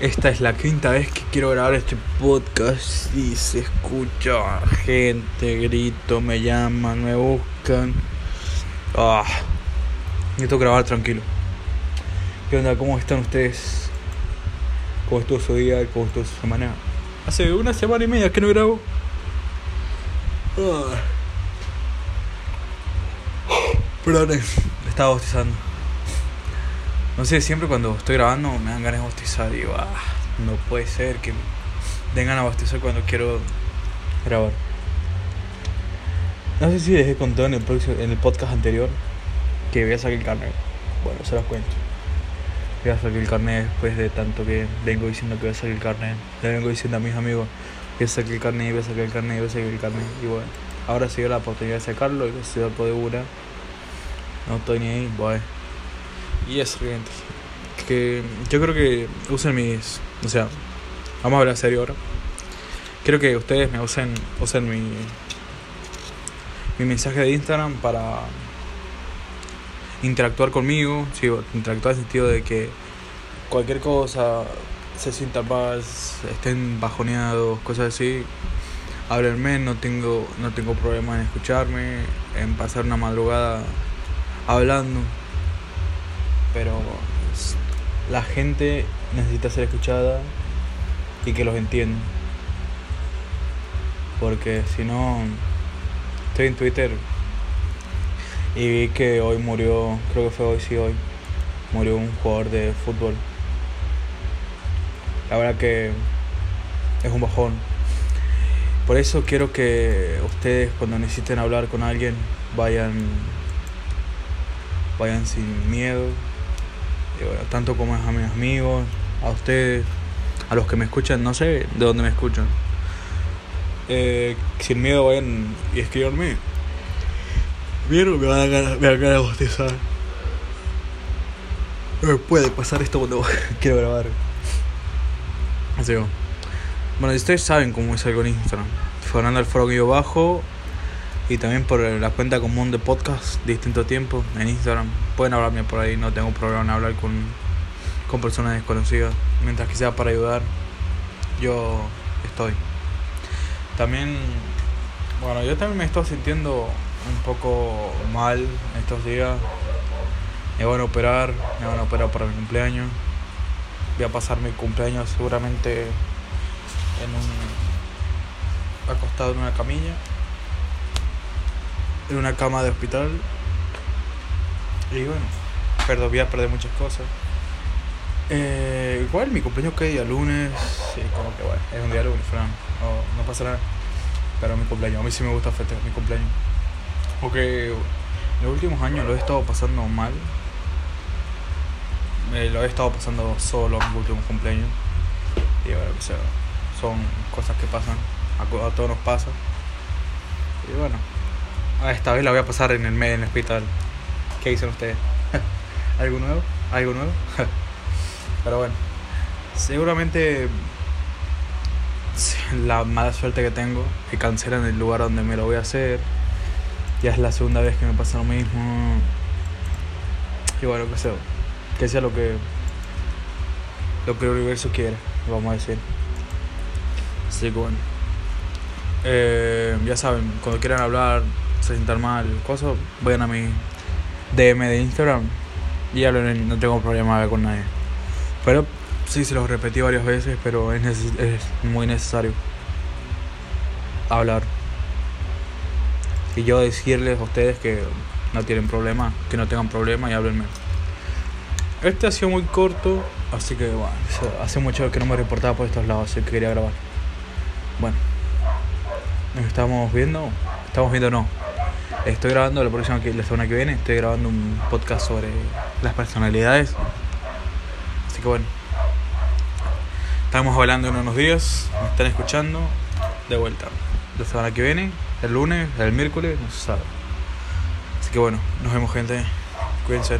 Esta es la quinta vez que quiero grabar este podcast y se escucha gente, grito, me llaman, me buscan. Ah, necesito grabar tranquilo. ¿Qué onda? ¿Cómo están ustedes? ¿Cómo día? ¿Cómo estuvo su semana? Hace una semana y media que no grabo. Ah. Perdón, estaba bostezando. No sé, siempre cuando estoy grabando me dan ganas de bostezar y ah, no puede ser que den ganas cuando quiero grabar. No sé si les he contado en el, en el podcast anterior que voy a sacar el carnet. Bueno, se los cuento. Voy a sacar el carnet después de tanto que vengo diciendo que voy a sacar el carnet. Le vengo diciendo a mis amigos, voy a sacar el carnet, voy a sacar el carnet, voy a sacar el carnet. Y bueno, ahora se dio la oportunidad de sacarlo y se dio de una. No estoy ni ahí, bueno. Y eso, gente. Que yo creo que usen mis. O sea, vamos a hablar serio ahora. Quiero que ustedes me usen, usen mi, mi mensaje de Instagram para interactuar conmigo. Sí, interactuar en el sentido de que cualquier cosa se sienta paz, estén bajoneados, cosas así. Háblenme, no tengo, no tengo problema en escucharme, en pasar una madrugada hablando pero la gente necesita ser escuchada y que los entiendan. Porque si no, estoy en Twitter y vi que hoy murió, creo que fue hoy, sí, hoy, murió un jugador de fútbol. La verdad que es un bajón. Por eso quiero que ustedes cuando necesiten hablar con alguien vayan vayan sin miedo, tanto como a mis amigos, a ustedes, a los que me escuchan, no sé de dónde me escuchan. Eh, sin miedo vayan y escribanme. Vieron, me van a ganar, me van a bostezar. No puede pasar esto cuando quiero grabar. Así que, bueno, ustedes saben cómo es algo en Instagram. Fernando yo bajo y también por la cuenta común de podcast distinto tiempo en Instagram. Pueden hablarme por ahí, no tengo problema en hablar con, con personas desconocidas. Mientras que sea para ayudar, yo estoy. También, bueno, yo también me estoy sintiendo un poco mal estos días. Me van a operar, me van a operar para mi cumpleaños. Voy a pasar mi cumpleaños seguramente en un acostado en una camilla en una cama de hospital. Y bueno, perdón, voy a perder muchas cosas. Eh, igual mi cumpleaños que día lunes, sí, como que bueno, es un día lunes, Fran, no, pasa nada. Pero mi cumpleaños, a mí sí me gusta festejar mi cumpleaños. Porque en los últimos años lo he estado pasando mal. lo he estado pasando solo en mi último cumpleaños. Y bueno, o sea, son cosas que pasan, a, a todos nos pasa. Y bueno, Ah, esta vez la voy a pasar en el medio en el hospital. ¿Qué dicen ustedes? ¿Algo nuevo? ¿Algo nuevo? Pero bueno, seguramente la mala suerte que tengo, que cancelan el lugar donde me lo voy a hacer. Ya es la segunda vez que me pasa lo mismo. Y bueno, que sea, que sea lo que lo que el universo quiere, vamos a decir. Así que bueno. Eh, ya saben, cuando quieran hablar, se sientan mal, cosas, vayan a mi DM de Instagram y hablen, no tengo problema con nadie. Pero sí, se los repetí varias veces, pero es, es muy necesario hablar. Y yo decirles a ustedes que no tienen problema, que no tengan problema y háblenme. Este ha sido muy corto, así que bueno, hace mucho que no me reportaba por estos lados, así que quería grabar. Bueno, nos estamos viendo, estamos viendo no, Estoy grabando la próxima la semana que viene, estoy grabando un podcast sobre las personalidades. Así que bueno. Estamos hablando en unos días, me están escuchando de vuelta. La semana que viene, el lunes, el miércoles, no se sabe. Así que bueno, nos vemos gente. Cuídense.